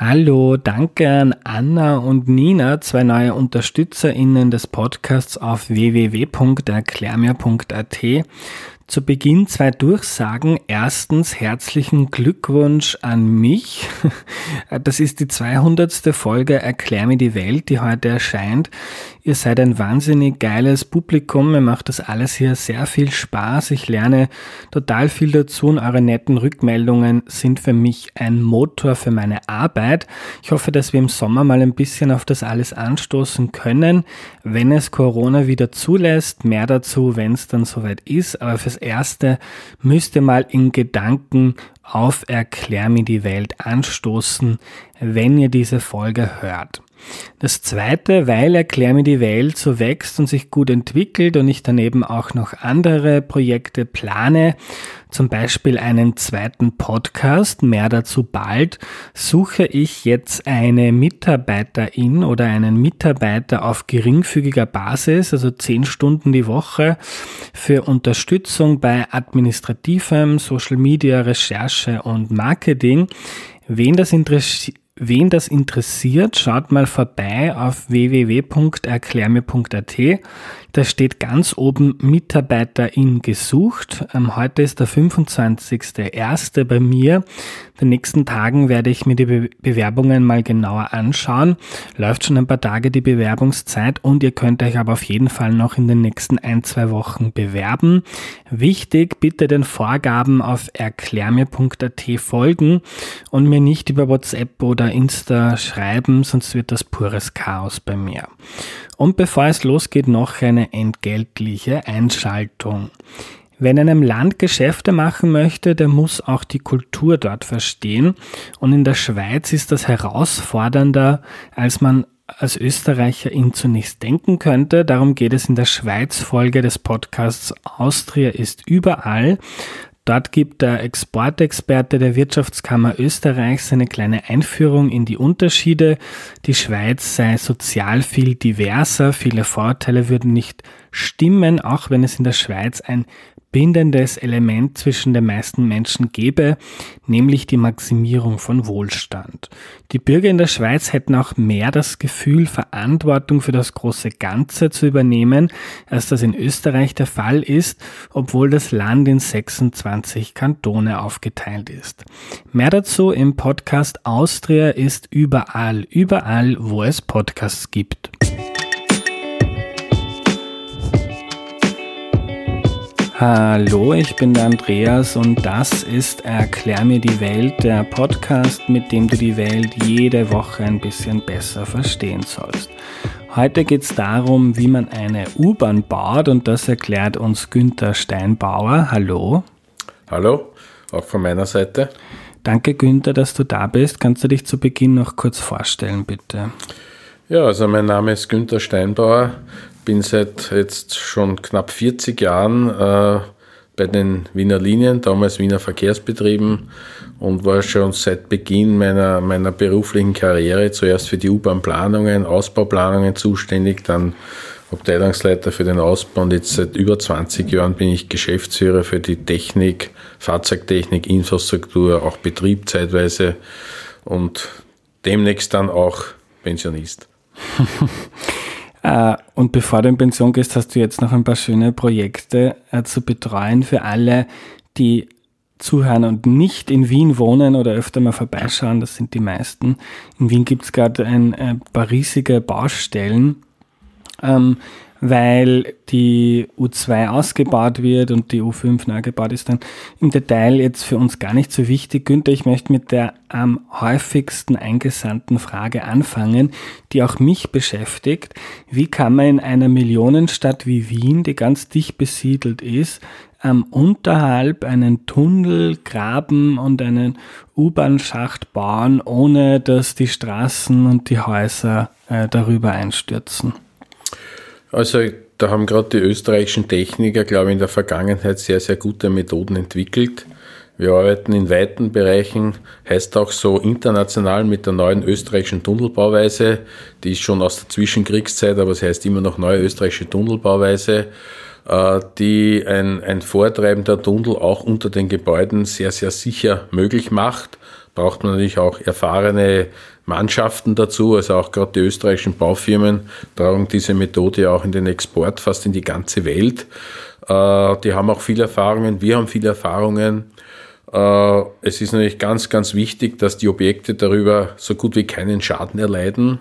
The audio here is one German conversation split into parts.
Hallo, danke an Anna und Nina, zwei neue UnterstützerInnen des Podcasts auf www.erklärmir.at zu Beginn zwei Durchsagen. Erstens herzlichen Glückwunsch an mich. Das ist die 200. Folge Erklär mir die Welt, die heute erscheint. Ihr seid ein wahnsinnig geiles Publikum. Mir macht das alles hier sehr viel Spaß. Ich lerne total viel dazu und eure netten Rückmeldungen sind für mich ein Motor für meine Arbeit. Ich hoffe, dass wir im Sommer mal ein bisschen auf das alles anstoßen können, wenn es Corona wieder zulässt. Mehr dazu, wenn es dann soweit ist. Aber fürs Erste müsst ihr mal in Gedanken auf Erklär mir die Welt anstoßen, wenn ihr diese Folge hört. Das zweite, weil Erklär mir die Welt so wächst und sich gut entwickelt und ich daneben auch noch andere Projekte plane, zum Beispiel einen zweiten Podcast, mehr dazu bald, suche ich jetzt eine Mitarbeiterin oder einen Mitarbeiter auf geringfügiger Basis, also zehn Stunden die Woche, für Unterstützung bei administrativem, Social Media, Recherche und Marketing. Wen das interessiert, Wen das interessiert, schaut mal vorbei auf www.erklärme.at. Da steht ganz oben Mitarbeiterin gesucht. Ähm, heute ist der 25.01. bei mir. In den nächsten Tagen werde ich mir die Be Bewerbungen mal genauer anschauen. Läuft schon ein paar Tage die Bewerbungszeit und ihr könnt euch aber auf jeden Fall noch in den nächsten ein, zwei Wochen bewerben. Wichtig, bitte den Vorgaben auf erklärme.at folgen und mir nicht über WhatsApp oder Insta schreiben, sonst wird das pures Chaos bei mir. Und bevor es losgeht, noch eine entgeltliche Einschaltung. Wer in einem Land Geschäfte machen möchte, der muss auch die Kultur dort verstehen. Und in der Schweiz ist das herausfordernder, als man als Österreicher ihn zunächst denken könnte. Darum geht es in der Schweiz-Folge des Podcasts Austria ist überall. Dort gibt der Exportexperte der Wirtschaftskammer Österreichs eine kleine Einführung in die Unterschiede. Die Schweiz sei sozial viel diverser, viele Vorteile würden nicht stimmen, auch wenn es in der Schweiz ein bindendes Element zwischen den meisten Menschen gäbe, nämlich die Maximierung von Wohlstand. Die Bürger in der Schweiz hätten auch mehr das Gefühl, Verantwortung für das große Ganze zu übernehmen, als das in Österreich der Fall ist, obwohl das Land in 26 Kantone aufgeteilt ist. Mehr dazu im Podcast Austria ist überall, überall, wo es Podcasts gibt. Hallo, ich bin der Andreas und das ist Erklär mir die Welt, der Podcast, mit dem du die Welt jede Woche ein bisschen besser verstehen sollst. Heute geht es darum, wie man eine U-Bahn baut und das erklärt uns Günther Steinbauer. Hallo. Hallo, auch von meiner Seite. Danke Günther, dass du da bist. Kannst du dich zu Beginn noch kurz vorstellen, bitte? Ja, also mein Name ist Günther Steinbauer bin seit jetzt schon knapp 40 Jahren äh, bei den Wiener Linien, damals Wiener Verkehrsbetrieben und war schon seit Beginn meiner, meiner beruflichen Karriere zuerst für die U-Bahn-Planungen, Ausbauplanungen zuständig, dann Abteilungsleiter für den Ausbau und jetzt seit über 20 Jahren bin ich Geschäftsführer für die Technik, Fahrzeugtechnik, Infrastruktur, auch Betrieb zeitweise und demnächst dann auch Pensionist. Äh, und bevor du in Pension gehst, hast du jetzt noch ein paar schöne Projekte äh, zu betreuen für alle, die zuhören und nicht in Wien wohnen oder öfter mal vorbeischauen. Das sind die meisten. In Wien gibt es gerade ein, äh, paar riesige Baustellen. Ähm, weil die U2 ausgebaut wird und die U5 neu gebaut ist, dann im Detail jetzt für uns gar nicht so wichtig. Günther, ich möchte mit der am häufigsten eingesandten Frage anfangen, die auch mich beschäftigt. Wie kann man in einer Millionenstadt wie Wien, die ganz dicht besiedelt ist, am unterhalb einen Tunnel graben und einen U-Bahn-Schacht bauen, ohne dass die Straßen und die Häuser äh, darüber einstürzen? Also da haben gerade die österreichischen Techniker, glaube ich, in der Vergangenheit sehr, sehr gute Methoden entwickelt. Wir arbeiten in weiten Bereichen, heißt auch so international mit der neuen österreichischen Tunnelbauweise. Die ist schon aus der Zwischenkriegszeit, aber es heißt immer noch neue österreichische Tunnelbauweise, äh, die ein, ein Vortreiben der Tunnel auch unter den Gebäuden sehr, sehr sicher möglich macht braucht man natürlich auch erfahrene Mannschaften dazu, also auch gerade die österreichischen Baufirmen tragen diese Methode auch in den Export fast in die ganze Welt. Äh, die haben auch viele Erfahrungen, wir haben viele Erfahrungen. Äh, es ist natürlich ganz, ganz wichtig, dass die Objekte darüber so gut wie keinen Schaden erleiden.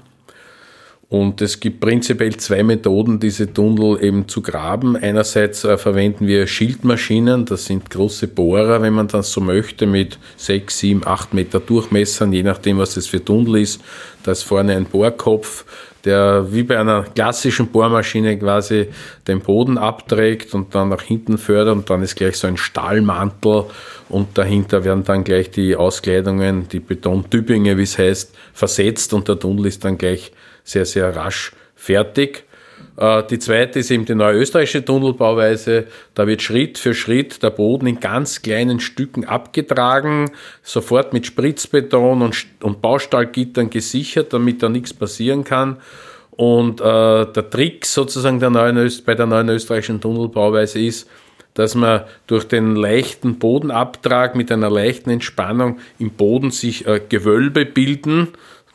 Und es gibt prinzipiell zwei Methoden, diese Tunnel eben zu graben. Einerseits äh, verwenden wir Schildmaschinen, das sind große Bohrer, wenn man das so möchte, mit sechs, sieben, acht Meter Durchmessern, je nachdem, was das für Tunnel ist. Da ist vorne ein Bohrkopf, der wie bei einer klassischen Bohrmaschine quasi den Boden abträgt und dann nach hinten fördert und dann ist gleich so ein Stahlmantel und dahinter werden dann gleich die Auskleidungen, die Betontübinge, wie es heißt, versetzt und der Tunnel ist dann gleich sehr, sehr rasch fertig. Äh, die zweite ist eben die neue österreichische Tunnelbauweise. Da wird Schritt für Schritt der Boden in ganz kleinen Stücken abgetragen, sofort mit Spritzbeton und, und Baustahlgittern gesichert, damit da nichts passieren kann. Und äh, der Trick sozusagen der neuen, bei der neuen österreichischen Tunnelbauweise ist, dass man durch den leichten Bodenabtrag mit einer leichten Entspannung im Boden sich äh, Gewölbe bilden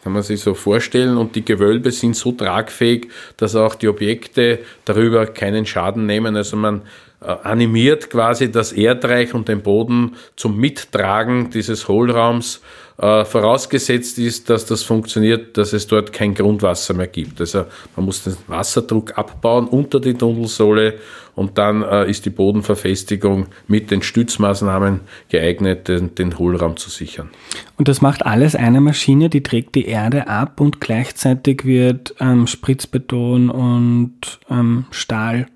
kann man sich so vorstellen. Und die Gewölbe sind so tragfähig, dass auch die Objekte darüber keinen Schaden nehmen. Also man äh, animiert quasi das Erdreich und den Boden zum Mittragen dieses Hohlraums äh, vorausgesetzt ist, dass das funktioniert, dass es dort kein Grundwasser mehr gibt. Also man muss den Wasserdruck abbauen unter die Tunnelsohle und dann äh, ist die Bodenverfestigung mit den Stützmaßnahmen geeignet, den, den Hohlraum zu sichern. Und das macht alles eine Maschine, die trägt die Erde ab und gleichzeitig wird ähm, Spritzbeton und ähm, Stahl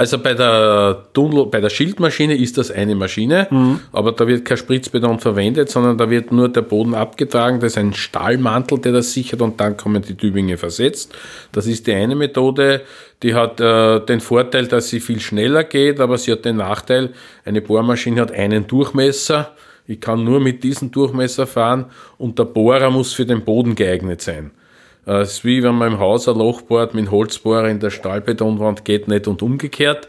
also bei der, Tunnel, bei der Schildmaschine ist das eine Maschine, mhm. aber da wird kein Spritzbeton verwendet, sondern da wird nur der Boden abgetragen. Das ist ein Stahlmantel, der das sichert und dann kommen die Tübinge versetzt. Das ist die eine Methode. Die hat äh, den Vorteil, dass sie viel schneller geht, aber sie hat den Nachteil, eine Bohrmaschine hat einen Durchmesser. Ich kann nur mit diesem Durchmesser fahren und der Bohrer muss für den Boden geeignet sein. Äh, es ist wie wenn man im Haus ein Loch bohrt mit Holzbohrer in der Stahlbetonwand, geht nicht und umgekehrt.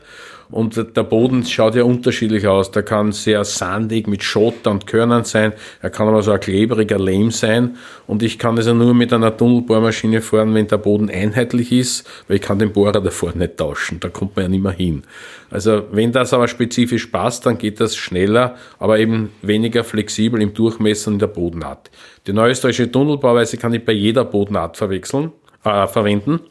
Und der Boden schaut ja unterschiedlich aus. Der kann sehr sandig mit Schotter und Körnern sein. Er kann aber so ein klebriger Lehm sein. Und ich kann also nur mit einer Tunnelbohrmaschine fahren, wenn der Boden einheitlich ist, weil ich kann den Bohrer davor nicht tauschen. Da kommt man ja nicht mehr hin. Also wenn das aber spezifisch passt, dann geht das schneller, aber eben weniger flexibel im Durchmessen der Bodenart. Die neue österreichische Tunnelbauweise kann ich bei jeder Bodenart verwechseln, äh, verwenden.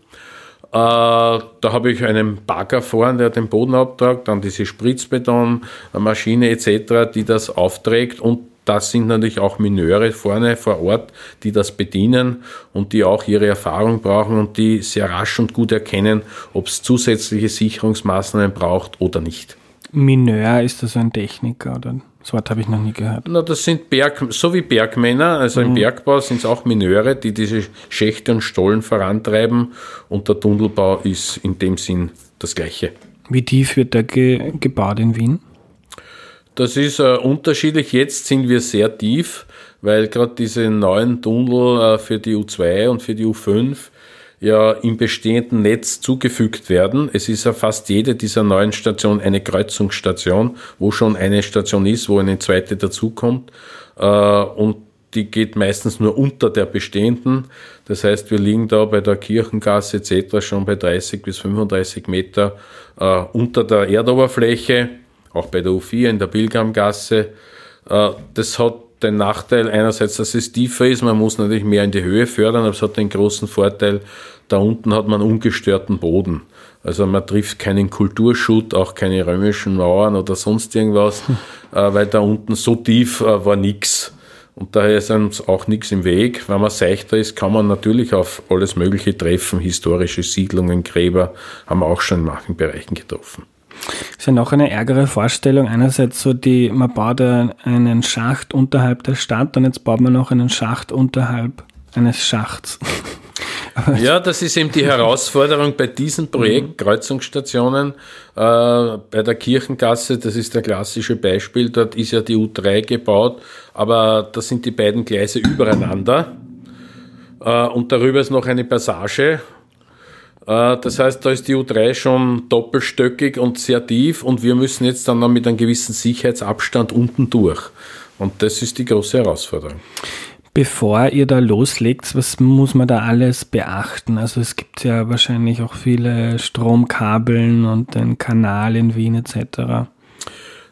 Äh, da habe ich einen Bagger vorne, der den Boden abtragt, dann diese Spritzbetonmaschine etc., die das aufträgt und das sind natürlich auch Mineure vorne vor Ort, die das bedienen und die auch ihre Erfahrung brauchen und die sehr rasch und gut erkennen, ob es zusätzliche Sicherungsmaßnahmen braucht oder nicht. Mineur ist das ein Techniker oder? Das Wort habe ich noch nie gehört. Na, das sind Berg, so wie Bergmänner, also mhm. im Bergbau sind es auch Mineure, die diese Schächte und Stollen vorantreiben und der Tunnelbau ist in dem Sinn das Gleiche. Wie tief wird der ge gebaut in Wien? Das ist äh, unterschiedlich. Jetzt sind wir sehr tief, weil gerade diese neuen Tunnel äh, für die U2 und für die U5 ja im bestehenden Netz zugefügt werden. Es ist ja fast jede dieser neuen Stationen eine Kreuzungsstation, wo schon eine Station ist, wo eine zweite dazukommt. Äh, und die geht meistens nur unter der bestehenden. Das heißt, wir liegen da bei der Kirchengasse etc. schon bei 30 bis 35 Meter äh, unter der Erdoberfläche, auch bei der U4 in der Pilgramgasse. Äh, das hat den Nachteil einerseits, dass es tiefer ist, man muss natürlich mehr in die Höhe fördern, aber es hat den großen Vorteil, da unten hat man ungestörten Boden. Also man trifft keinen Kulturschutt, auch keine römischen Mauern oder sonst irgendwas, hm. äh, weil da unten so tief äh, war nichts. Und daher ist uns auch nichts im Weg. Wenn man seichter ist, kann man natürlich auf alles Mögliche treffen. Historische Siedlungen, Gräber haben wir auch schon in manchen Bereichen getroffen. Das ist ja noch eine ärgere Vorstellung. Einerseits so die, man baut einen Schacht unterhalb der Stadt und jetzt baut man noch einen Schacht unterhalb eines Schachts. ja, das ist eben die Herausforderung bei diesem Projekt. Kreuzungsstationen. Äh, bei der Kirchengasse, das ist der klassische Beispiel, dort ist ja die U3 gebaut, aber da sind die beiden Gleise übereinander. Äh, und darüber ist noch eine Passage das heißt, da ist die U3 schon doppelstöckig und sehr tief und wir müssen jetzt dann noch mit einem gewissen Sicherheitsabstand unten durch. Und das ist die große Herausforderung. Bevor ihr da loslegt, was muss man da alles beachten? Also es gibt ja wahrscheinlich auch viele Stromkabeln und den Kanal in Wien etc.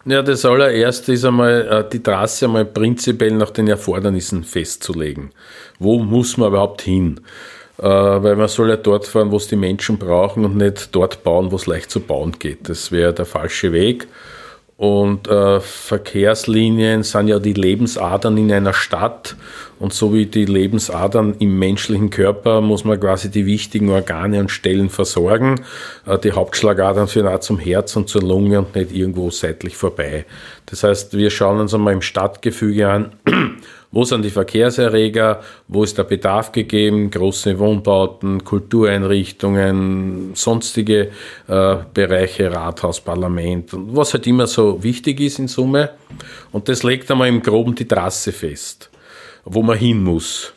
Ja, das allererste ist einmal äh, die Trasse einmal prinzipiell nach den Erfordernissen festzulegen. Wo muss man überhaupt hin? Äh, weil man soll ja dort fahren, wo es die Menschen brauchen und nicht dort bauen, wo es leicht zu bauen geht. Das wäre der falsche Weg. Und äh, Verkehrslinien sind ja die Lebensadern in einer Stadt. Und so wie die Lebensadern im menschlichen Körper muss man quasi die wichtigen Organe und Stellen versorgen. Äh, die Hauptschlagadern führen auch zum Herz und zur Lunge und nicht irgendwo seitlich vorbei. Das heißt, wir schauen uns einmal im Stadtgefüge an, wo sind die Verkehrserreger, wo ist der Bedarf gegeben, große Wohnbauten, Kultureinrichtungen, sonstige äh, Bereiche, Rathaus, Parlament, was halt immer so wichtig ist in Summe. Und das legt einmal im Groben die Trasse fest, wo man hin muss.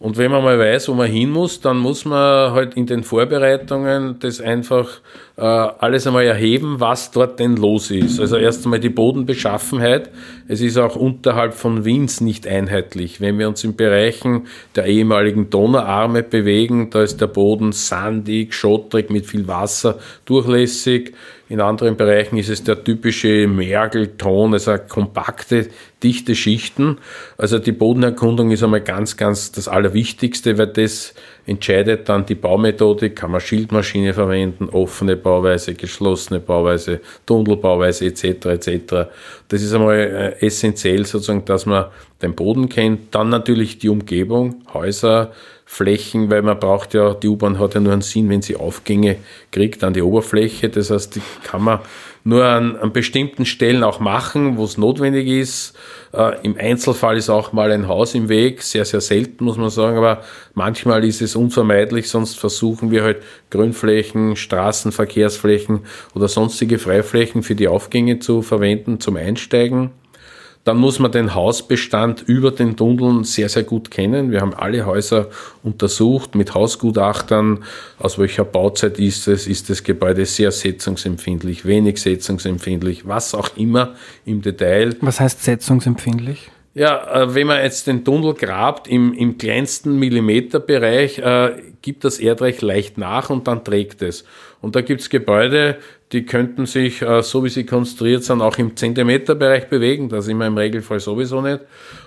Und wenn man mal weiß, wo man hin muss, dann muss man halt in den Vorbereitungen das einfach äh, alles einmal erheben, was dort denn los ist. Also erst einmal die Bodenbeschaffenheit. Es ist auch unterhalb von Wiens nicht einheitlich. Wenn wir uns in Bereichen der ehemaligen Donauarme bewegen, da ist der Boden sandig, schottrig, mit viel Wasser, durchlässig. In anderen Bereichen ist es der typische Mergelton, also kompakte, dichte Schichten. Also die Bodenerkundung ist einmal ganz, ganz das Allerwichtigste, weil das entscheidet dann die Baumethode, kann man Schildmaschine verwenden, offene Bauweise, geschlossene Bauweise, Tunnelbauweise etc. etc. Das ist einmal äh, essentiell sozusagen, dass man den Boden kennt, dann natürlich die Umgebung, Häuser, Flächen, weil man braucht ja, die U-Bahn hat ja nur einen Sinn, wenn sie Aufgänge kriegt an die Oberfläche. Das heißt, die kann man nur an, an bestimmten Stellen auch machen, wo es notwendig ist. Äh, Im Einzelfall ist auch mal ein Haus im Weg, sehr, sehr selten muss man sagen, aber manchmal ist es unvermeidlich, sonst versuchen wir halt Grünflächen, Straßen, Verkehrsflächen oder sonstige Freiflächen für die Aufgänge zu verwenden zum Einsteigen. Dann muss man den Hausbestand über den Tunneln sehr, sehr gut kennen. Wir haben alle Häuser untersucht mit Hausgutachtern. Aus welcher Bauzeit ist es? Ist das Gebäude sehr setzungsempfindlich, wenig setzungsempfindlich, was auch immer im Detail. Was heißt setzungsempfindlich? Ja, äh, wenn man jetzt den Tunnel grabt im, im kleinsten Millimeterbereich, äh, gibt das Erdreich leicht nach und dann trägt es. Und da gibt es Gebäude, die könnten sich, äh, so wie sie konstruiert sind, auch im Zentimeterbereich bewegen. Das sind wir im Regelfall sowieso nicht.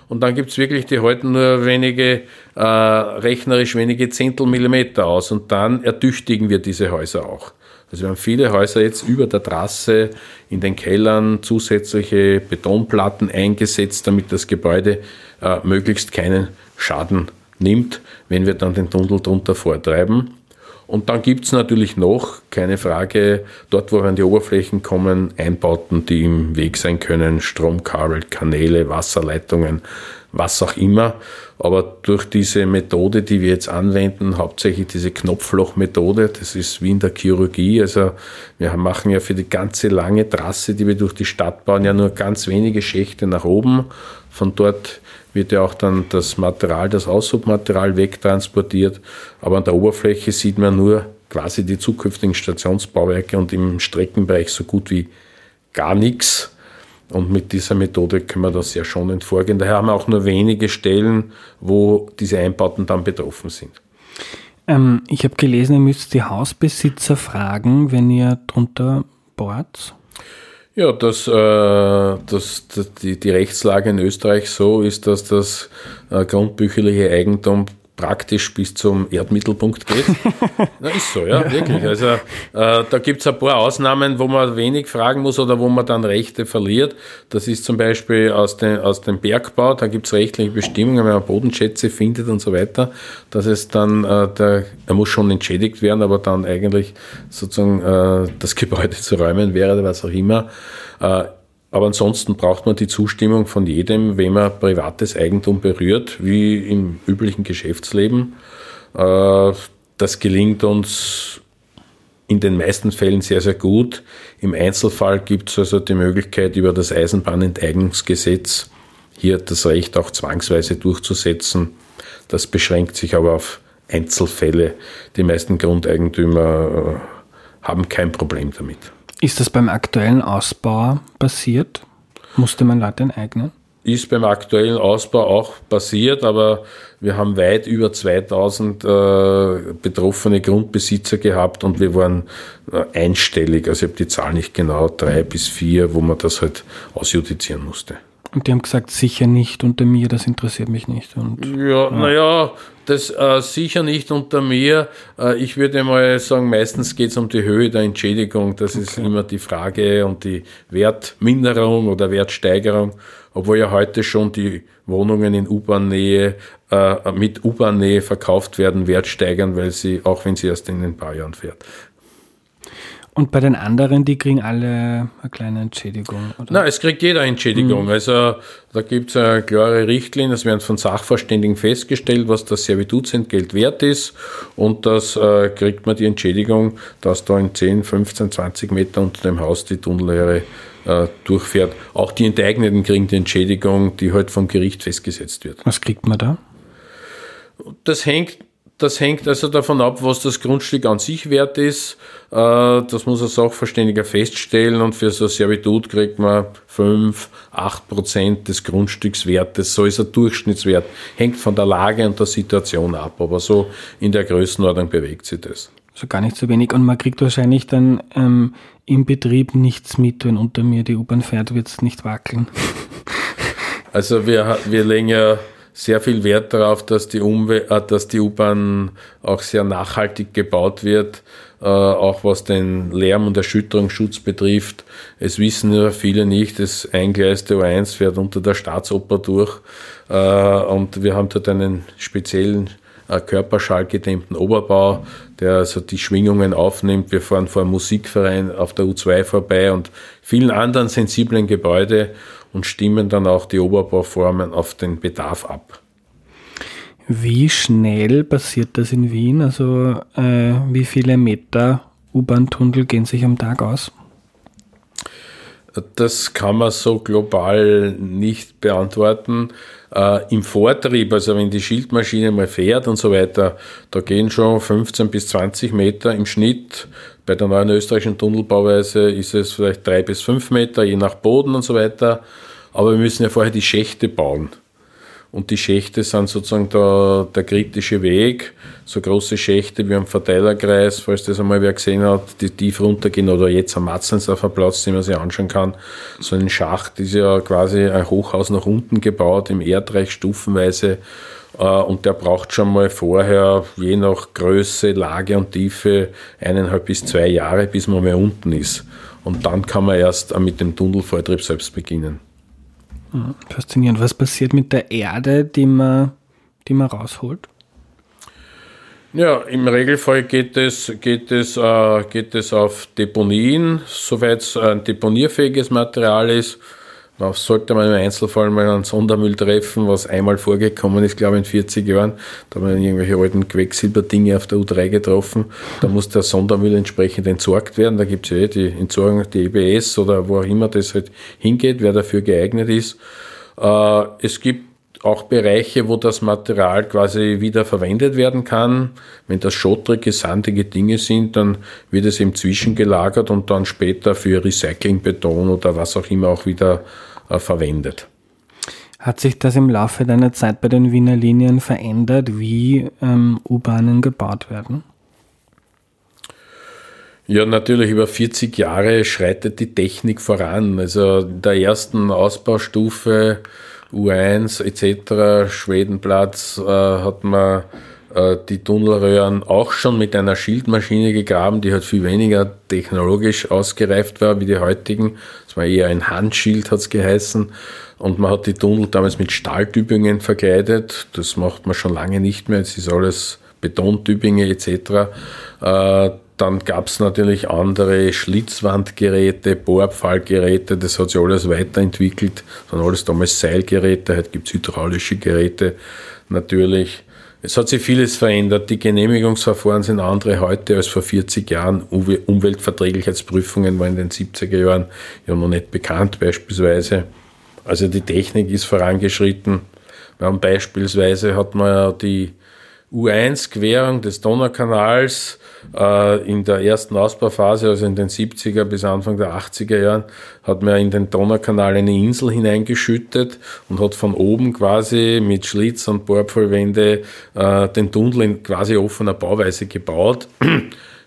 Und dann gibt es wirklich, die halten nur wenige, äh, rechnerisch wenige Zehntelmillimeter aus. Und dann ertüchtigen wir diese Häuser auch. Also wir haben viele Häuser jetzt über der Trasse in den Kellern zusätzliche Betonplatten eingesetzt, damit das Gebäude äh, möglichst keinen Schaden nimmt, wenn wir dann den Tunnel drunter vortreiben. Und dann gibt es natürlich noch, keine Frage, dort, wo wir an die Oberflächen kommen, Einbauten, die im Weg sein können, Stromkabel, Kanäle, Wasserleitungen, was auch immer. Aber durch diese Methode, die wir jetzt anwenden, hauptsächlich diese Knopflochmethode, das ist wie in der Chirurgie. Also wir machen ja für die ganze lange Trasse, die wir durch die Stadt bauen, ja nur ganz wenige Schächte nach oben. Von dort wird ja auch dann das Material, das Aushubmaterial wegtransportiert. Aber an der Oberfläche sieht man nur quasi die zukünftigen Stationsbauwerke und im Streckenbereich so gut wie gar nichts. Und mit dieser Methode können wir da sehr schonend vorgehen. Daher haben wir auch nur wenige Stellen, wo diese Einbauten dann betroffen sind. Ähm, ich habe gelesen, ihr müsst die Hausbesitzer fragen, wenn ihr drunter bohrt. Ja, dass, äh, dass, die, die Rechtslage in Österreich so ist, dass das äh, grundbücherliche Eigentum praktisch bis zum Erdmittelpunkt geht. Na, ist so, ja, wirklich. Also äh, da gibt es ein paar Ausnahmen, wo man wenig fragen muss oder wo man dann Rechte verliert. Das ist zum Beispiel aus, den, aus dem Bergbau, da gibt es rechtliche Bestimmungen, wenn man Bodenschätze findet und so weiter, dass es dann, äh, der, er muss schon entschädigt werden, aber dann eigentlich sozusagen äh, das Gebäude zu räumen wäre oder was auch immer. Äh, aber ansonsten braucht man die Zustimmung von jedem, wenn man privates Eigentum berührt, wie im üblichen Geschäftsleben. Äh, das gelingt uns in den meisten Fällen sehr, sehr gut. Im Einzelfall gibt es also die Möglichkeit, über das Eisenbahnenteignungsgesetz hier das Recht auch zwangsweise durchzusetzen. Das beschränkt sich aber auf Einzelfälle. Die meisten Grundeigentümer äh, haben kein Problem damit. Ist das beim aktuellen Ausbau passiert? Musste man Leute enteignen? ist beim aktuellen Ausbau auch passiert, aber wir haben weit über 2000 äh, betroffene Grundbesitzer gehabt und wir waren äh, einstellig, also ich habe die Zahl nicht genau, drei bis vier, wo man das halt ausjudizieren musste. Und die haben gesagt, sicher nicht unter mir, das interessiert mich nicht. Und, ja, ja. naja, das äh, sicher nicht unter mir. Äh, ich würde mal sagen, meistens geht es um die Höhe der Entschädigung. Das okay. ist immer die Frage und die Wertminderung oder Wertsteigerung. Obwohl ja heute schon die Wohnungen in U-Bahn-Nähe äh, mit U-Bahn-Nähe verkauft werden, wertsteigern, weil sie, auch wenn sie erst in ein paar Jahren fährt. Und bei den anderen, die kriegen alle eine kleine Entschädigung? Oder? Nein, es kriegt jeder Entschädigung. Mhm. Also da gibt es eine klare Richtlinie, es werden von Sachverständigen festgestellt, was das Servitutsentgelt wert ist und das äh, kriegt man die Entschädigung, dass da in 10, 15, 20 Meter unter dem Haus die Tunnellehre äh, durchfährt. Auch die Enteigneten kriegen die Entschädigung, die halt vom Gericht festgesetzt wird. Was kriegt man da? Das hängt das hängt also davon ab, was das Grundstück an sich wert ist. Äh, das muss ein Sachverständiger feststellen und für so ein Servitut kriegt man 5, 8 Prozent des Grundstückswertes. So ist ein Durchschnittswert. Hängt von der Lage und der Situation ab, aber so in der Größenordnung bewegt sich das. Also gar nicht so wenig. Und man kriegt wahrscheinlich dann ähm, im Betrieb nichts mit, wenn unter mir die U-Bahn fährt, wird es nicht wackeln. Also wir, wir legen ja sehr viel Wert darauf, dass die, äh, die U-Bahn auch sehr nachhaltig gebaut wird, äh, auch was den Lärm- und Erschütterungsschutz betrifft. Es wissen ja viele nicht, das eingleiste U1 fährt unter der Staatsoper durch äh, und wir haben dort einen speziellen äh, körperschallgedämmten Oberbau, der also die Schwingungen aufnimmt. Wir fahren vor einem Musikverein auf der U2 vorbei und vielen anderen sensiblen Gebäude und stimmen dann auch die Oberbauformen auf den Bedarf ab. Wie schnell passiert das in Wien? Also äh, wie viele Meter U-Bahn-Tunnel gehen sich am Tag aus? Das kann man so global nicht beantworten. Äh, Im Vortrieb, also wenn die Schildmaschine mal fährt und so weiter, da gehen schon 15 bis 20 Meter im Schnitt. Bei der neuen österreichischen Tunnelbauweise ist es vielleicht drei bis fünf Meter, je nach Boden und so weiter. Aber wir müssen ja vorher die Schächte bauen. Und die Schächte sind sozusagen der, der kritische Weg. So große Schächte wie am Verteilerkreis, falls das einmal wer gesehen hat, die tief runtergehen oder jetzt am Matzensdorfer Platz, den man sich anschauen kann. So ein Schacht ist ja quasi ein Hochhaus nach unten gebaut, im Erdreich stufenweise. Äh, und der braucht schon mal vorher, je nach Größe, Lage und Tiefe, eineinhalb bis zwei Jahre, bis man mal unten ist. Und dann kann man erst mit dem Tunnelvortrieb selbst beginnen. Faszinierend. Was passiert mit der Erde, die man, die man rausholt? Ja, im Regelfall geht es, geht es, äh, geht es auf Deponien, soweit es ein deponierfähiges Material ist. Da sollte man im Einzelfall mal einen Sondermüll treffen, was einmal vorgekommen ist, glaube ich, in 40 Jahren. Da haben wir irgendwelche alten Quecksilberdinge auf der U3 getroffen. Da muss der Sondermüll entsprechend entsorgt werden. Da gibt es ja eh die Entsorgung, die EBS oder wo auch immer das halt hingeht, wer dafür geeignet ist. Äh, es gibt auch Bereiche, wo das Material quasi wieder verwendet werden kann. Wenn das schottrige, sandige Dinge sind, dann wird es eben zwischengelagert und dann später für Recyclingbeton oder was auch immer auch wieder verwendet. Hat sich das im Laufe deiner Zeit bei den Wiener Linien verändert, wie ähm, U-Bahnen gebaut werden? Ja, natürlich über 40 Jahre schreitet die Technik voran. Also in der ersten Ausbaustufe U1 etc., Schwedenplatz, äh, hat man äh, die Tunnelröhren auch schon mit einer Schildmaschine gegraben, die halt viel weniger technologisch ausgereift war wie die heutigen. Es war eher ein Handschild, hat es geheißen. Und man hat die Tunnel damals mit Stahltübingen verkleidet. Das macht man schon lange nicht mehr. Es ist alles Betontübinge etc. Äh, dann gab es natürlich andere Schlitzwandgeräte, Bohrpfahlgeräte, das hat sich alles weiterentwickelt. Das waren alles damals Seilgeräte, heute gibt es hydraulische Geräte natürlich. Es hat sich vieles verändert. Die Genehmigungsverfahren sind andere heute als vor 40 Jahren. Umweltverträglichkeitsprüfungen waren in den 70er Jahren ja noch nicht bekannt beispielsweise. Also die Technik ist vorangeschritten. Wir haben beispielsweise hat man ja die U1-Querung des Donaukanals äh, in der ersten Ausbauphase, also in den 70er bis Anfang der 80er Jahren, hat man in den Donaukanal eine Insel hineingeschüttet und hat von oben quasi mit Schlitz und Bohrpfahlwände äh, den Tunnel in quasi offener Bauweise gebaut.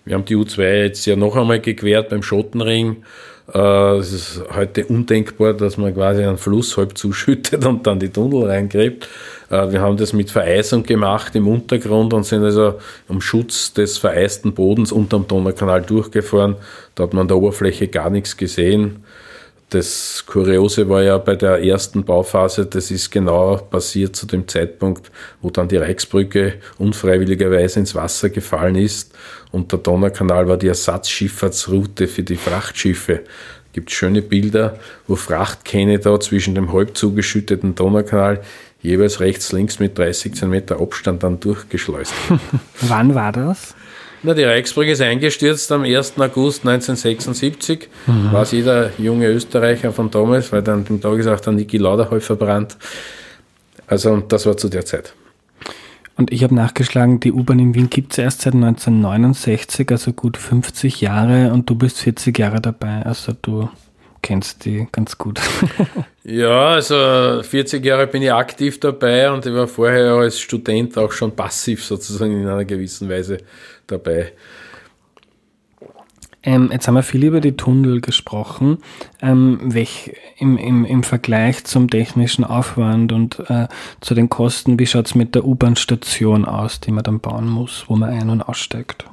Wir haben die U2 jetzt ja noch einmal gequert beim Schottenring. Äh, es ist heute undenkbar, dass man quasi einen Fluss halb zuschüttet und dann die Tunnel reingräbt. Äh, wir haben das mit Vereisung gemacht im Untergrund und sind also um Schutz des vereisten Bodens unterm Donaukanal durchgefahren. Da hat man an der Oberfläche gar nichts gesehen. Das Kuriose war ja bei der ersten Bauphase, das ist genau passiert zu dem Zeitpunkt, wo dann die Reichsbrücke unfreiwilligerweise ins Wasser gefallen ist und der Donaukanal war die Ersatzschifffahrtsroute für die Frachtschiffe gibt schöne Bilder, wo Frachtkähne da zwischen dem halb zugeschütteten Donaukanal jeweils rechts, links mit 30 cm Abstand dann durchgeschleust. Wann war das? Na, die Reichsbrücke ist eingestürzt am 1. August 1976. Mhm. War jeder junge Österreicher von damals, weil dann dem Tag ist auch der Niki Lauda halb verbrannt. Also, das war zu der Zeit. Und ich habe nachgeschlagen, die U-Bahn in Wien gibt es erst seit 1969, also gut 50 Jahre und du bist 40 Jahre dabei. Also du kennst die ganz gut. ja, also 40 Jahre bin ich aktiv dabei und ich war vorher als Student auch schon passiv sozusagen in einer gewissen Weise dabei. Ähm, jetzt haben wir viel über die Tunnel gesprochen. Ähm, welch, im, im, Im Vergleich zum technischen Aufwand und äh, zu den Kosten, wie schaut es mit der U-Bahn-Station aus, die man dann bauen muss, wo man ein- und aussteigt?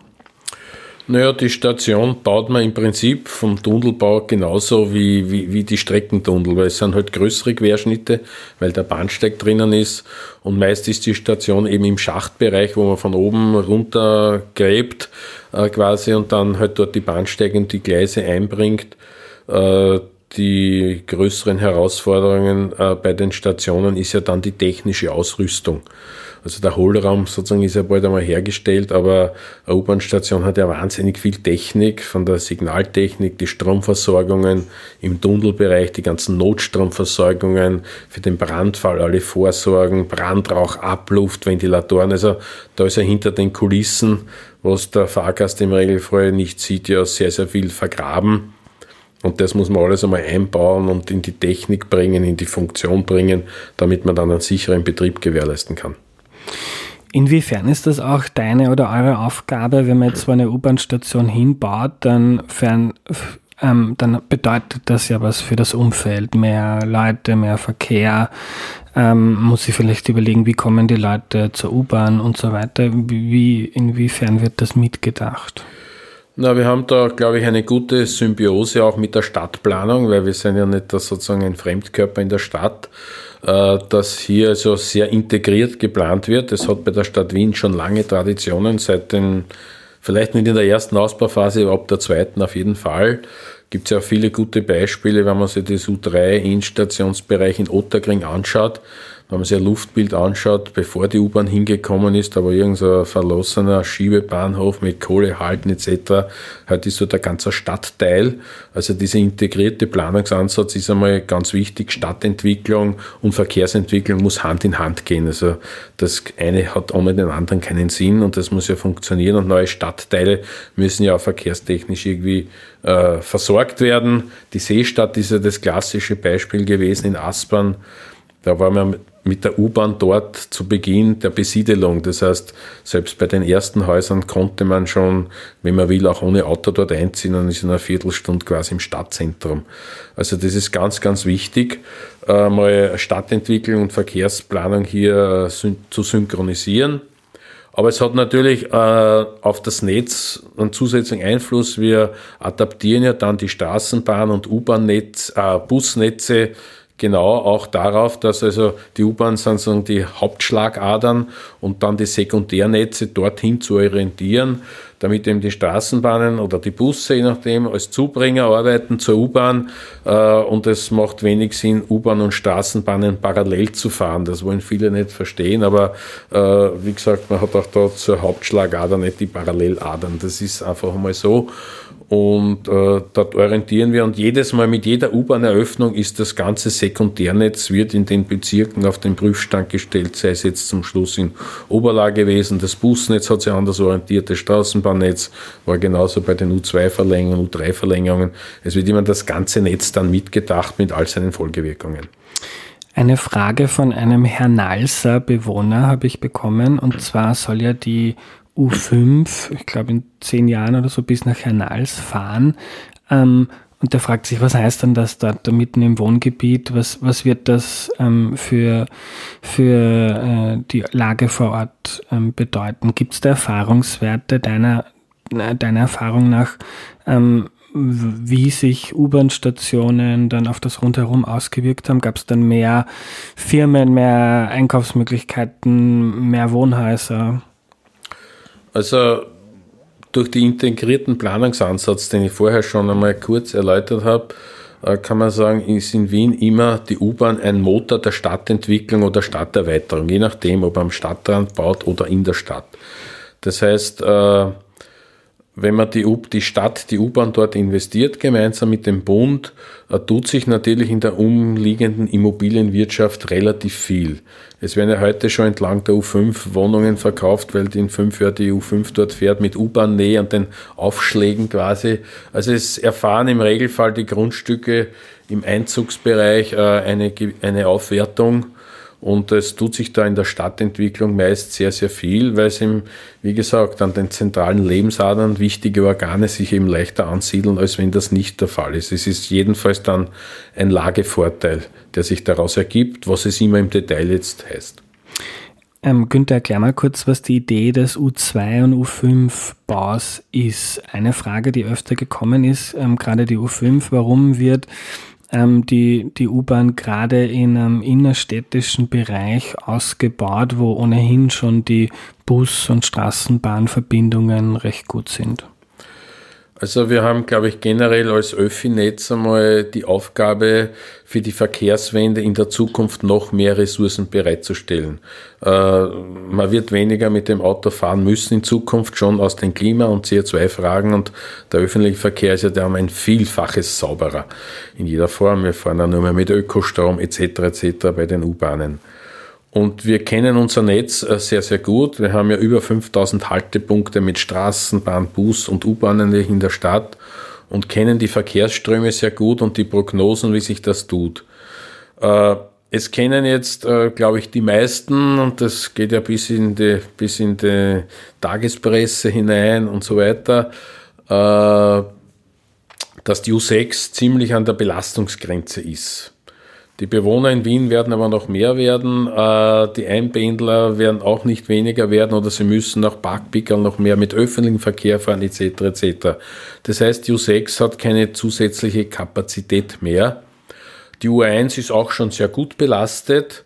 Naja, die Station baut man im Prinzip vom Tunnelbau genauso wie, wie, wie die Streckentunnel, weil es sind halt größere Querschnitte, weil der Bahnsteig drinnen ist und meist ist die Station eben im Schachtbereich, wo man von oben runter gräbt äh, quasi und dann halt dort die Bahnsteige und die Gleise einbringt. Äh, die größeren Herausforderungen äh, bei den Stationen ist ja dann die technische Ausrüstung. Also der Hohlraum sozusagen ist ja bald einmal hergestellt, aber eine U-Bahn-Station hat ja wahnsinnig viel Technik, von der Signaltechnik, die Stromversorgungen im Tunnelbereich, die ganzen Notstromversorgungen für den Brandfall, alle Vorsorgen, Brandrauch, Abluft, Ventilatoren. Also da ist ja hinter den Kulissen, was der Fahrgast im Regelfall nicht sieht, ja sehr, sehr viel vergraben. Und das muss man alles einmal einbauen und in die Technik bringen, in die Funktion bringen, damit man dann einen sicheren Betrieb gewährleisten kann. Inwiefern ist das auch deine oder eure Aufgabe, wenn man jetzt so eine U-Bahn-Station hinbaut, dann, fern, ähm, dann bedeutet das ja was für das Umfeld, mehr Leute, mehr Verkehr, ähm, muss ich vielleicht überlegen, wie kommen die Leute zur U-Bahn und so weiter. Wie, inwiefern wird das mitgedacht? Na, wir haben da, glaube ich, eine gute Symbiose auch mit der Stadtplanung, weil wir sind ja nicht sozusagen ein Fremdkörper in der Stadt, dass hier also sehr integriert geplant wird. Es hat bei der Stadt Wien schon lange Traditionen, seit den, vielleicht nicht in der ersten Ausbauphase, aber ab der zweiten auf jeden Fall. Gibt es ja viele gute Beispiele, wenn man sich das U3-Instationsbereich in Otterkring anschaut wenn man sich ein Luftbild anschaut, bevor die U-Bahn hingekommen ist, aber irgendein verlassener Schiebebahnhof mit Kohlehalten etc., halt ist so der ganze Stadtteil. Also dieser integrierte Planungsansatz ist einmal ganz wichtig. Stadtentwicklung und Verkehrsentwicklung muss Hand in Hand gehen. Also das eine hat ohne den anderen keinen Sinn und das muss ja funktionieren und neue Stadtteile müssen ja auch verkehrstechnisch irgendwie äh, versorgt werden. Die Seestadt ist ja das klassische Beispiel gewesen in Aspern. Da war man mit der U-Bahn dort zu Beginn der Besiedelung. Das heißt, selbst bei den ersten Häusern konnte man schon, wenn man will, auch ohne Auto dort einziehen und ist in einer Viertelstunde quasi im Stadtzentrum. Also das ist ganz, ganz wichtig, äh, mal Stadtentwicklung und Verkehrsplanung hier äh, zu synchronisieren. Aber es hat natürlich äh, auf das Netz einen zusätzlichen Einfluss. Wir adaptieren ja dann die Straßenbahn- und U-Bahn-Netz, äh, Busnetze genau auch darauf, dass also die U-Bahn sind die Hauptschlagadern und dann die Sekundärnetze dorthin zu orientieren, damit eben die Straßenbahnen oder die Busse, je nachdem, als Zubringer arbeiten zur U-Bahn äh, und es macht wenig Sinn, U-Bahn und Straßenbahnen parallel zu fahren. Das wollen viele nicht verstehen, aber äh, wie gesagt, man hat auch da zur Hauptschlagader nicht die Paralleladern. Das ist einfach mal so. Und äh, dort orientieren wir und jedes Mal mit jeder U-Bahn-Eröffnung ist das ganze Sekundärnetz wird in den Bezirken auf den Prüfstand gestellt, sei es jetzt zum Schluss in Oberlage gewesen. Das Busnetz hat sich anders orientiert, das Straßenbahnnetz war genauso bei den U2-Verlängerungen, U3-Verlängerungen. Es wird immer das ganze Netz dann mitgedacht mit all seinen Folgewirkungen. Eine Frage von einem Herrn Nalser Bewohner habe ich bekommen und zwar soll ja die U5, ich glaube in zehn Jahren oder so, bis nach Hernals fahren. Ähm, und der fragt sich, was heißt denn das dort da mitten im Wohngebiet? Was, was wird das ähm, für, für äh, die Lage vor Ort ähm, bedeuten? Gibt es da Erfahrungswerte deiner, deiner Erfahrung nach, ähm, wie sich U-Bahn-Stationen dann auf das Rundherum ausgewirkt haben? Gab es dann mehr Firmen, mehr Einkaufsmöglichkeiten, mehr Wohnhäuser? Also durch den integrierten Planungsansatz, den ich vorher schon einmal kurz erläutert habe, äh, kann man sagen, ist in Wien immer die U-Bahn ein Motor der Stadtentwicklung oder Stadterweiterung, je nachdem, ob am Stadtrand baut oder in der Stadt. Das heißt, äh, wenn man die, die Stadt, die U-Bahn dort investiert, gemeinsam mit dem Bund, äh, tut sich natürlich in der umliegenden Immobilienwirtschaft relativ viel. Es werden ja heute schon entlang der U5 Wohnungen verkauft, weil in fünf Jahren die U5 dort fährt mit U-Bahn-Nähe und den Aufschlägen quasi. Also es erfahren im Regelfall die Grundstücke im Einzugsbereich äh, eine, eine Aufwertung und es tut sich da in der Stadtentwicklung meist sehr, sehr viel, weil es eben, wie gesagt, an den zentralen Lebensadern wichtige Organe sich eben leichter ansiedeln, als wenn das nicht der Fall ist. Es ist jedenfalls dann ein Lagevorteil, der sich daraus ergibt, was es immer im Detail jetzt heißt. Ähm, Günther, erklär mal kurz, was die Idee des U2 und U5-Baus ist. Eine Frage, die öfter gekommen ist, ähm, gerade die U5, warum wird ähm, die, die U-Bahn gerade in einem innerstädtischen Bereich ausgebaut, wo ohnehin schon die Bus- und Straßenbahnverbindungen recht gut sind. Also wir haben, glaube ich, generell als Öffi-Netz einmal die Aufgabe, für die Verkehrswende in der Zukunft noch mehr Ressourcen bereitzustellen. Äh, man wird weniger mit dem Auto fahren müssen in Zukunft, schon aus den Klima- und CO2-Fragen und der öffentliche Verkehr ist ja da ein Vielfaches sauberer in jeder Form. Wir fahren ja nur mehr mit Ökostrom etc. etc. bei den U-Bahnen. Und wir kennen unser Netz äh, sehr, sehr gut. Wir haben ja über 5000 Haltepunkte mit Straßenbahn, Bus und U-Bahnen in der Stadt und kennen die Verkehrsströme sehr gut und die Prognosen, wie sich das tut. Äh, es kennen jetzt, äh, glaube ich, die meisten, und das geht ja bis in die, bis in die Tagespresse hinein und so weiter, dass die U6 ziemlich an der Belastungsgrenze ist. Die Bewohner in Wien werden aber noch mehr werden. Äh, die Einpendler werden auch nicht weniger werden oder sie müssen nach Parkpickerl noch mehr mit öffentlichem Verkehr fahren etc. etc. Das heißt, die U6 hat keine zusätzliche Kapazität mehr. Die U1 ist auch schon sehr gut belastet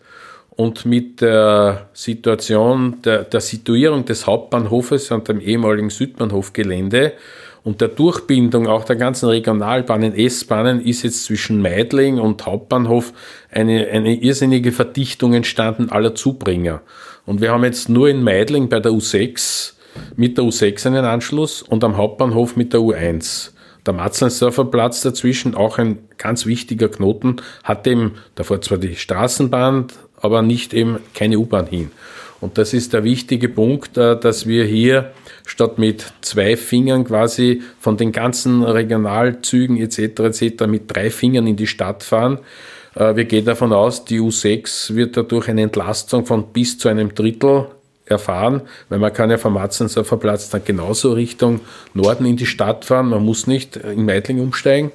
und mit der Situation der, der Situierung des Hauptbahnhofes an dem ehemaligen Südbahnhofgelände und der Durchbindung auch der ganzen Regionalbahnen, S-Bahnen ist jetzt zwischen Meidling und Hauptbahnhof eine, eine irrsinnige Verdichtung entstanden aller Zubringer. Und wir haben jetzt nur in Meidling bei der U6 mit der U6 einen Anschluss und am Hauptbahnhof mit der U1. Der Matzleinsdorfer Platz dazwischen, auch ein ganz wichtiger Knoten, hat eben davor zwar die Straßenbahn, aber nicht eben keine U-Bahn hin. Und das ist der wichtige Punkt, äh, dass wir hier statt mit zwei Fingern quasi von den ganzen Regionalzügen etc. etc. mit drei Fingern in die Stadt fahren. Äh, wir gehen davon aus, die U6 wird dadurch eine Entlastung von bis zu einem Drittel erfahren, weil man kann ja vom Matzensdorfer Platz dann genauso Richtung Norden in die Stadt fahren. Man muss nicht in Meidling umsteigen.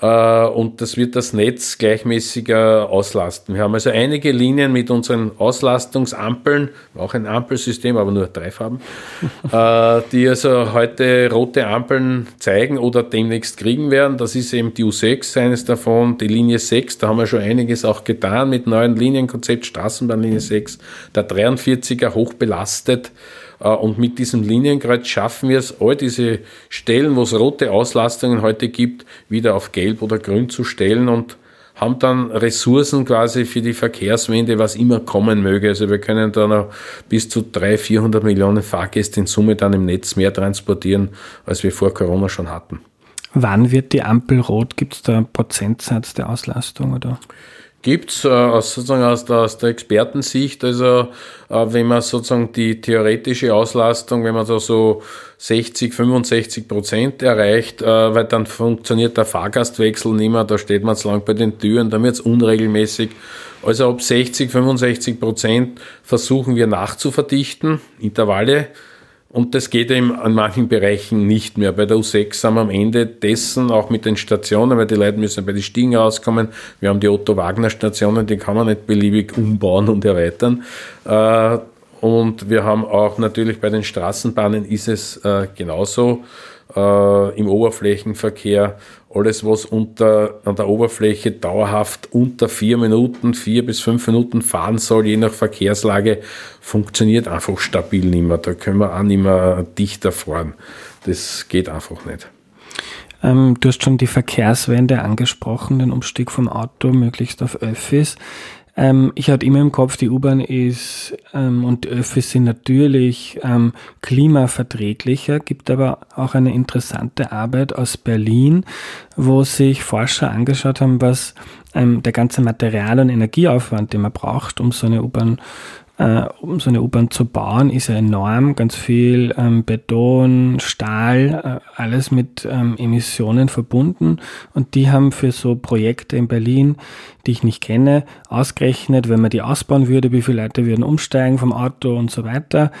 Äh, und das wird das Netz gleichmäßiger auslasten. Wir haben also einige Linien mit unseren Auslastungsampeln, auch ein Ampelsystem, aber nur drei Farben, äh, die also heute rote Ampeln zeigen oder demnächst kriegen werden. Das ist eben die U6, eines davon, die Linie 6, da haben wir schon einiges auch getan mit neuen Linienkonzept, Straßenbahnlinie 6, der 43er hoch belastet. Äh, und mit diesem Linienkreuz schaffen wir es, all diese Stellen, wo es rote Auslastungen heute gibt, wieder auf gelb oder grün zu stellen und haben dann Ressourcen quasi für die Verkehrswende, was immer kommen möge. Also wir können da noch bis zu 300, 400 Millionen Fahrgäste in Summe dann im Netz mehr transportieren, als wir vor Corona schon hatten. Wann wird die Ampel rot? Gibt es da einen Prozentsatz der Auslastung oder? Gibt es äh, aus, sozusagen aus der, aus der Expertensicht, also äh, wenn man sozusagen die theoretische Auslastung, wenn man da so 60, 65 Prozent erreicht, äh, weil dann funktioniert der Fahrgastwechsel nicht mehr, da steht man zu lang bei den Türen, dann wird es unregelmäßig. Also ab 60, 65 Prozent versuchen wir nachzuverdichten, Intervalle und das geht eben an manchen Bereichen nicht mehr. Bei der U6 sind wir am Ende dessen, auch mit den Stationen, weil die Leute müssen bei den Stiegen rauskommen. Wir haben die Otto-Wagner-Stationen, die kann man nicht beliebig umbauen und erweitern. Äh, und wir haben auch natürlich bei den Straßenbahnen ist es äh, genauso äh, im Oberflächenverkehr alles, was unter, an der Oberfläche dauerhaft unter vier Minuten, vier bis fünf Minuten fahren soll, je nach Verkehrslage, funktioniert einfach stabil nicht mehr. Da können wir auch nicht mehr dichter fahren. Das geht einfach nicht. Ähm, du hast schon die Verkehrswende angesprochen, den Umstieg vom Auto möglichst auf Öffis. Ähm, ich hatte immer im Kopf, die U-Bahn ist ähm, und die Öffis sind natürlich ähm, klimaverträglicher, gibt aber auch eine interessante Arbeit aus Berlin, wo sich Forscher angeschaut haben, was ähm, der ganze Material- und Energieaufwand, den man braucht, um so eine U-Bahn äh, um so eine U-Bahn zu bauen, ist ja enorm. Ganz viel ähm, Beton, Stahl, äh, alles mit ähm, Emissionen verbunden. Und die haben für so Projekte in Berlin, die ich nicht kenne, ausgerechnet, wenn man die ausbauen würde, wie viele Leute würden umsteigen vom Auto und so weiter.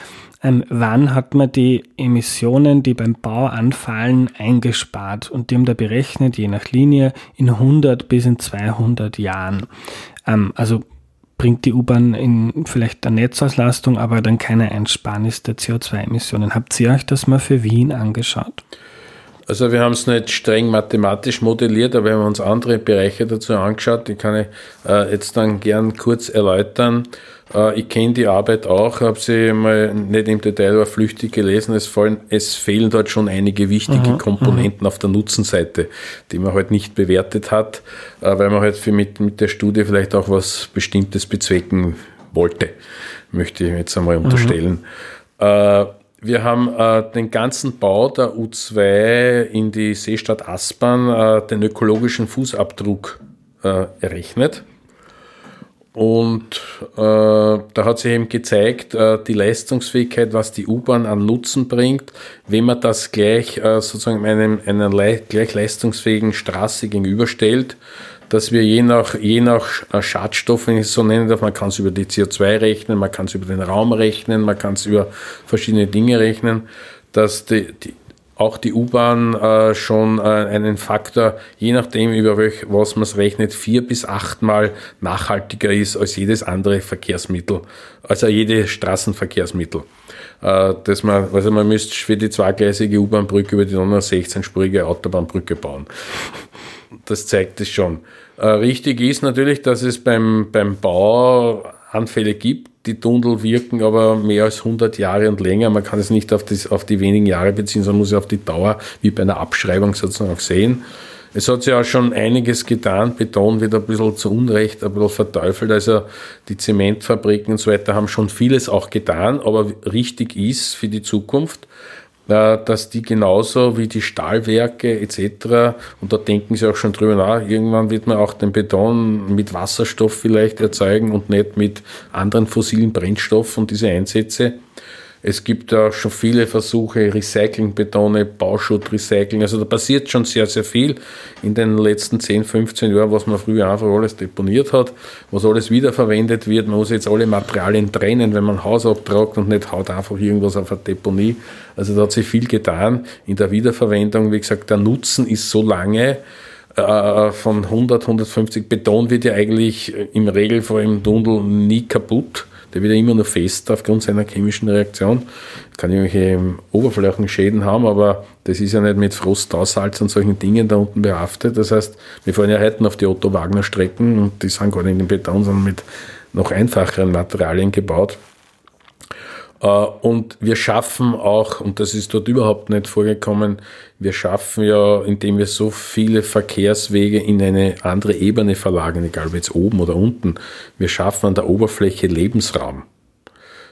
Ähm, wann hat man die Emissionen, die beim Bau anfallen, eingespart? Und die haben da berechnet, je nach Linie, in 100 bis in 200 Jahren. Ähm, also bringt die U-Bahn in vielleicht eine Netzauslastung, aber dann keine Einsparnis der CO2-Emissionen. Habt ihr euch das mal für Wien angeschaut? Also wir haben es nicht streng mathematisch modelliert, aber wir haben uns andere Bereiche dazu angeschaut. Die kann ich äh, jetzt dann gern kurz erläutern. Äh, ich kenne die Arbeit auch, habe sie mal nicht im Detail, aber flüchtig gelesen. Es, fallen, es fehlen dort schon einige wichtige mhm, Komponenten mhm. auf der Nutzenseite, die man halt nicht bewertet hat, äh, weil man halt mit, mit der Studie vielleicht auch was Bestimmtes bezwecken wollte, möchte ich jetzt einmal mhm. unterstellen. Mhm. Wir haben äh, den ganzen Bau der U2 in die Seestadt Aspern, äh, den ökologischen Fußabdruck äh, errechnet. Und äh, da hat sich eben gezeigt, äh, die Leistungsfähigkeit, was die U-Bahn an Nutzen bringt, wenn man das gleich äh, sozusagen einem, einer gleich leistungsfähigen Straße gegenüberstellt, dass wir je nach, je nach äh, Schadstoff, wenn ich es so nennen darf, man kann es über die CO2 rechnen, man kann es über den Raum rechnen, man kann es über verschiedene Dinge rechnen, dass die, die auch die U-Bahn äh, schon äh, einen Faktor, je nachdem über welch, was man es rechnet, vier bis achtmal nachhaltiger ist als jedes andere Verkehrsmittel, also jedes Straßenverkehrsmittel. Äh, dass man, also man müsste für die zweigleisige U-Bahn-Brücke über die noch 16-spurige Autobahnbrücke bauen. Das zeigt es schon. Äh, richtig ist natürlich, dass es beim, beim Bau Anfälle gibt. Die Tunnel wirken aber mehr als 100 Jahre und länger. Man kann es nicht auf, das, auf die wenigen Jahre beziehen, sondern muss es auf die Dauer, wie bei einer Abschreibung sozusagen auch sehen. Es hat sich auch schon einiges getan. Beton wird ein bisschen zu Unrecht, ein bisschen verteufelt. Also die Zementfabriken und so weiter haben schon vieles auch getan, aber richtig ist für die Zukunft, dass die genauso wie die Stahlwerke etc., und da denken sie auch schon drüber nach, irgendwann wird man auch den Beton mit Wasserstoff vielleicht erzeugen und nicht mit anderen fossilen Brennstoffen und diese Einsätze es gibt auch schon viele Versuche, Recyclingbetone, Bauschutt, Recycling. Also da passiert schon sehr, sehr viel in den letzten 10, 15 Jahren, was man früher einfach alles deponiert hat, was alles wiederverwendet wird. Man muss jetzt alle Materialien trennen, wenn man ein Haus abtragt und nicht haut einfach irgendwas auf eine Deponie. Also da hat sich viel getan in der Wiederverwendung. Wie gesagt, der Nutzen ist so lange, äh, von 100, 150 Beton wird ja eigentlich im Regelfall im Tunnel nie kaputt der wird ja immer nur fest aufgrund seiner chemischen Reaktion. Kann irgendwelche Oberflächenschäden haben, aber das ist ja nicht mit Frost, Aussalz und solchen Dingen da unten behaftet. Das heißt, wir fahren ja heute auf die Otto-Wagner-Strecken und die sind gar nicht in Beton, sondern mit noch einfacheren Materialien gebaut. Äh, und wir schaffen auch, und das ist dort überhaupt nicht vorgekommen, wir schaffen ja, indem wir so viele Verkehrswege in eine andere Ebene verlagern, egal ob jetzt oben oder unten, wir schaffen an der Oberfläche Lebensraum.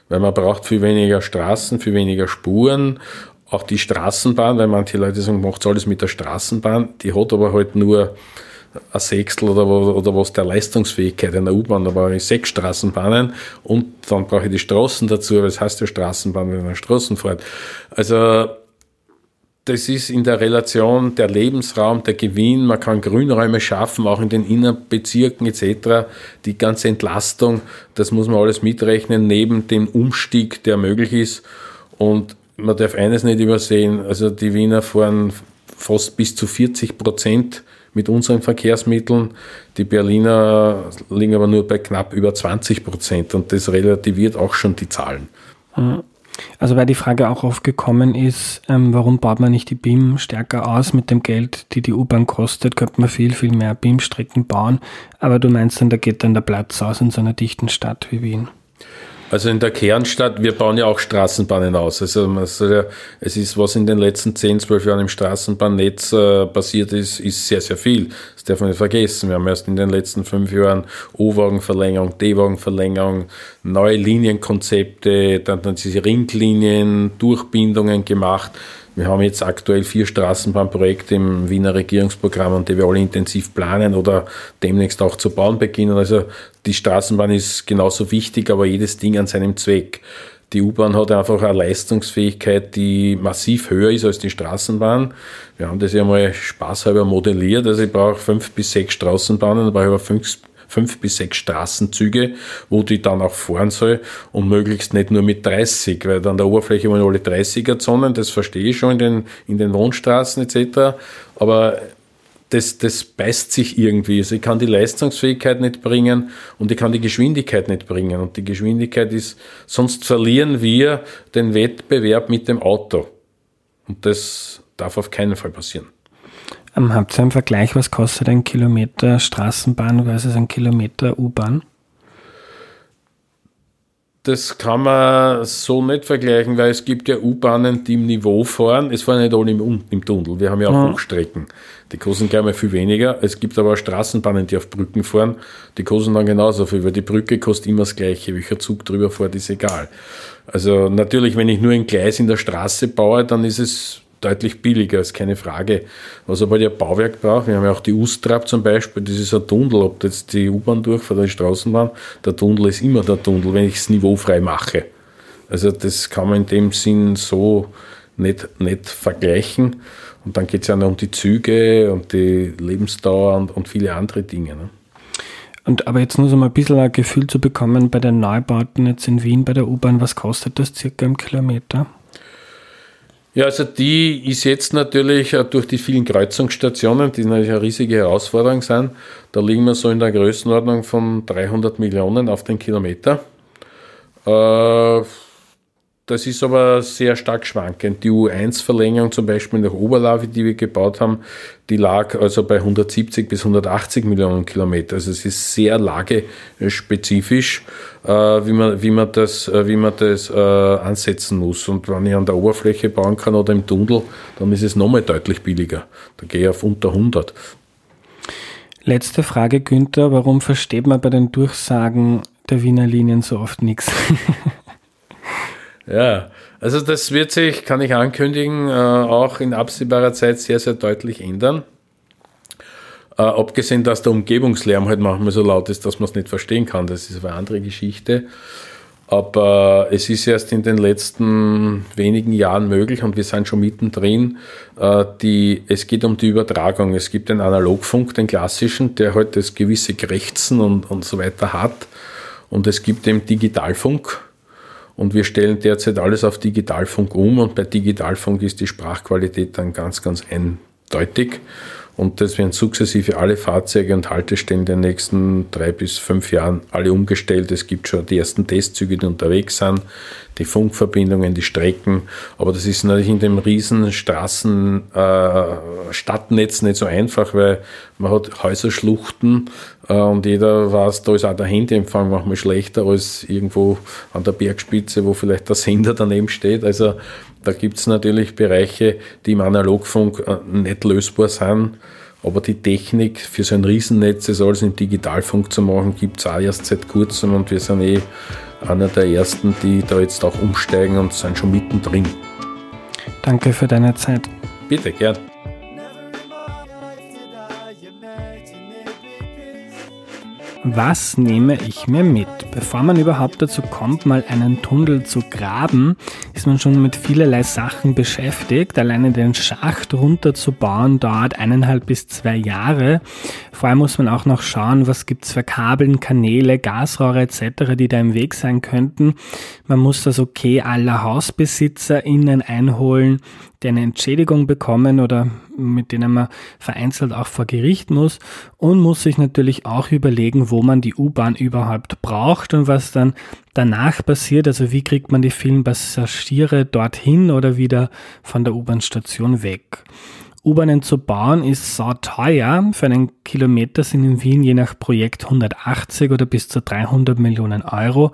Weil man braucht viel weniger Straßen, viel weniger Spuren auch die Straßenbahn, weil manche Leute sagen, macht alles mit der Straßenbahn, die hat aber halt nur ein Sechstel oder, oder was der Leistungsfähigkeit einer U-Bahn, da brauche ich sechs Straßenbahnen und dann brauche ich die Straßen dazu, weil es heißt ja Straßenbahn, wenn man Straßen fährt. Also das ist in der Relation der Lebensraum, der Gewinn, man kann Grünräume schaffen, auch in den Innenbezirken etc. Die ganze Entlastung, das muss man alles mitrechnen, neben dem Umstieg, der möglich ist. Und man darf eines nicht übersehen, also die Wiener fahren fast bis zu 40 Prozent mit unseren Verkehrsmitteln. Die Berliner liegen aber nur bei knapp über 20 Prozent und das relativiert auch schon die Zahlen. Mhm. Also weil die Frage auch aufgekommen ist, ähm, warum baut man nicht die BIM stärker aus mit dem Geld, die die U-Bahn kostet, könnte man viel, viel mehr BIM-Strecken bauen. Aber du meinst dann, da geht dann der Platz aus in so einer dichten Stadt wie Wien. Also in der Kernstadt, wir bauen ja auch Straßenbahnen aus. Also, es ist, was in den letzten 10, 12 Jahren im Straßenbahnnetz äh, passiert ist, ist sehr, sehr viel. Das darf man nicht vergessen. Wir haben erst in den letzten fünf Jahren O-Wagenverlängerung, D-Wagenverlängerung, neue Linienkonzepte, dann, dann diese Ringlinien, Durchbindungen gemacht. Wir haben jetzt aktuell vier Straßenbahnprojekte im Wiener Regierungsprogramm und die wir alle intensiv planen oder demnächst auch zu bauen beginnen. Also die Straßenbahn ist genauso wichtig, aber jedes Ding an seinem Zweck. Die U-Bahn hat einfach eine Leistungsfähigkeit, die massiv höher ist als die Straßenbahn. Wir haben das ja mal spaßhalber modelliert. Also ich brauche fünf bis sechs Straßenbahnen, brauche ich aber fünf fünf bis sechs Straßenzüge, wo die dann auch fahren soll und möglichst nicht nur mit 30, weil dann der Oberfläche wollen alle 30er-Zonen, das verstehe ich schon in den, in den Wohnstraßen etc. Aber das, das beißt sich irgendwie. Also ich kann die Leistungsfähigkeit nicht bringen und ich kann die Geschwindigkeit nicht bringen. Und die Geschwindigkeit ist, sonst verlieren wir den Wettbewerb mit dem Auto. Und das darf auf keinen Fall passieren. Ähm, habt ihr einen Vergleich, was kostet ein Kilometer Straßenbahn versus ein Kilometer U-Bahn? Das kann man so nicht vergleichen, weil es gibt ja U-Bahnen, die im Niveau fahren. Es fahren nicht alle im, im Tunnel. Wir haben ja auch ja. Hochstrecken. Die kosten gleich mal viel weniger. Es gibt aber auch Straßenbahnen, die auf Brücken fahren. Die kosten dann genauso viel, weil die Brücke kostet immer das Gleiche. Welcher Zug drüber fährt, ist egal. Also natürlich, wenn ich nur ein Gleis in der Straße baue, dann ist es deutlich billiger, ist keine Frage. Was aber der Bauwerk braucht, wir haben ja auch die Ustrap zum Beispiel, das ist ein Tunnel, ob jetzt die U-Bahn durchfährt oder die Straßenbahn, der Tunnel ist immer der Tunnel, wenn ich es niveaufrei mache. Also das kann man in dem Sinn so nicht, nicht vergleichen. Und dann geht es ja noch um die Züge und die Lebensdauer und, und viele andere Dinge. Ne? Und aber jetzt nur so mal ein bisschen ein Gefühl zu bekommen bei den Neubauten jetzt in Wien bei der U-Bahn, was kostet das circa im Kilometer? Ja, also die ist jetzt natürlich äh, durch die vielen Kreuzungsstationen, die natürlich eine riesige Herausforderung sind, da liegen wir so in der Größenordnung von 300 Millionen auf den Kilometer. Äh, das ist aber sehr stark schwankend. Die U1-Verlängerung zum Beispiel nach Oberlavi, die wir gebaut haben, die lag also bei 170 bis 180 Millionen Kilometer. Also es ist sehr lagespezifisch, äh, wie, man, wie man das, äh, wie man das äh, ansetzen muss. Und wenn ich an der Oberfläche bauen kann oder im Tunnel, dann ist es nochmal deutlich billiger. Da gehe ich auf unter 100. Letzte Frage, Günther. Warum versteht man bei den Durchsagen der Wiener Linien so oft nichts? Ja, also das wird sich, kann ich ankündigen, äh, auch in absehbarer Zeit sehr, sehr deutlich ändern. Äh, abgesehen, dass der Umgebungslärm halt manchmal so laut ist, dass man es nicht verstehen kann. Das ist eine andere Geschichte. Aber es ist erst in den letzten wenigen Jahren möglich und wir sind schon mittendrin. Äh, die, es geht um die Übertragung. Es gibt den Analogfunk, den klassischen, der halt das gewisse Krächzen und, und so weiter hat. Und es gibt den Digitalfunk und wir stellen derzeit alles auf Digitalfunk um und bei Digitalfunk ist die Sprachqualität dann ganz, ganz eindeutig. Und das werden sukzessive alle Fahrzeuge und Haltestellen in den nächsten drei bis fünf Jahren alle umgestellt. Es gibt schon die ersten Testzüge, die unterwegs sind, die Funkverbindungen, die Strecken. Aber das ist natürlich in dem riesen Straßen, äh, Stadtnetz nicht so einfach, weil man hat Häuserschluchten äh, und jeder weiß, da ist auch der Handyempfang manchmal schlechter als irgendwo an der Bergspitze, wo vielleicht der Sender daneben steht. Also da gibt es natürlich Bereiche, die im Analogfunk äh, nicht lösbar sind. Aber die Technik für so ein Riesennetz, das alles im Digitalfunk zu machen, gibt es auch erst seit kurzem und wir sind eh einer der ersten, die da jetzt auch umsteigen und sind schon mittendrin. Danke für deine Zeit. Bitte, gern. Was nehme ich mir mit? Bevor man überhaupt dazu kommt, mal einen Tunnel zu graben, ist man schon mit vielerlei Sachen beschäftigt. Alleine den Schacht runterzubauen dauert eineinhalb bis zwei Jahre. Vorher muss man auch noch schauen, was gibt's für Kabeln, Kanäle, Gasrohre etc., die da im Weg sein könnten. Man muss das Okay aller HausbesitzerInnen einholen die eine Entschädigung bekommen oder mit denen man vereinzelt auch vor Gericht muss und muss sich natürlich auch überlegen, wo man die U-Bahn überhaupt braucht und was dann danach passiert. Also wie kriegt man die vielen Passagiere dorthin oder wieder von der U-Bahn-Station weg. U-Bahnen zu bauen ist sau teuer. Für einen Kilometer sind in Wien je nach Projekt 180 oder bis zu 300 Millionen Euro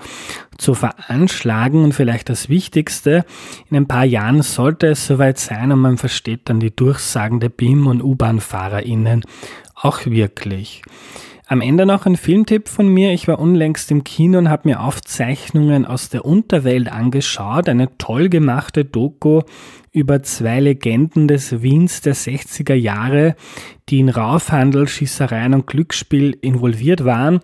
zu veranschlagen. Und vielleicht das Wichtigste, in ein paar Jahren sollte es soweit sein und man versteht dann die Durchsagen der BIM- und U-Bahn-FahrerInnen auch wirklich. Am Ende noch ein Filmtipp von mir. Ich war unlängst im Kino und habe mir Aufzeichnungen aus der Unterwelt angeschaut. Eine toll gemachte Doku über zwei Legenden des Wiens der 60er Jahre, die in Raufhandel, Schießereien und Glücksspiel involviert waren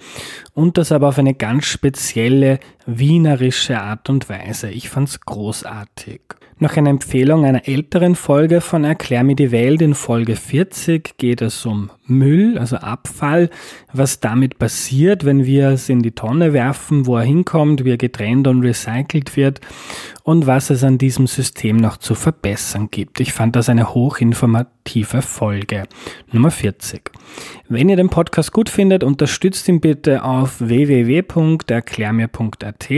und das aber auf eine ganz spezielle wienerische Art und Weise. Ich fand's großartig. Noch eine Empfehlung einer älteren Folge von Erklär mir die Welt. In Folge 40 geht es um Müll, also Abfall, was damit passiert, wenn wir es in die Tonne werfen, wo er hinkommt, wie er getrennt und recycelt wird und was es an diesem System noch zu verbessern gibt. Ich fand das eine hochinformative Folge. Nummer 40. Wenn ihr den Podcast gut findet, unterstützt ihn bitte auf www.erklärmir.at.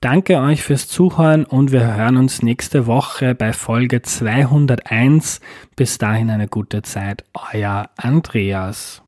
Danke euch fürs Zuhören und wir hören uns nächste Woche bei Folge 201. Bis dahin eine gute Zeit. Euer Andreas.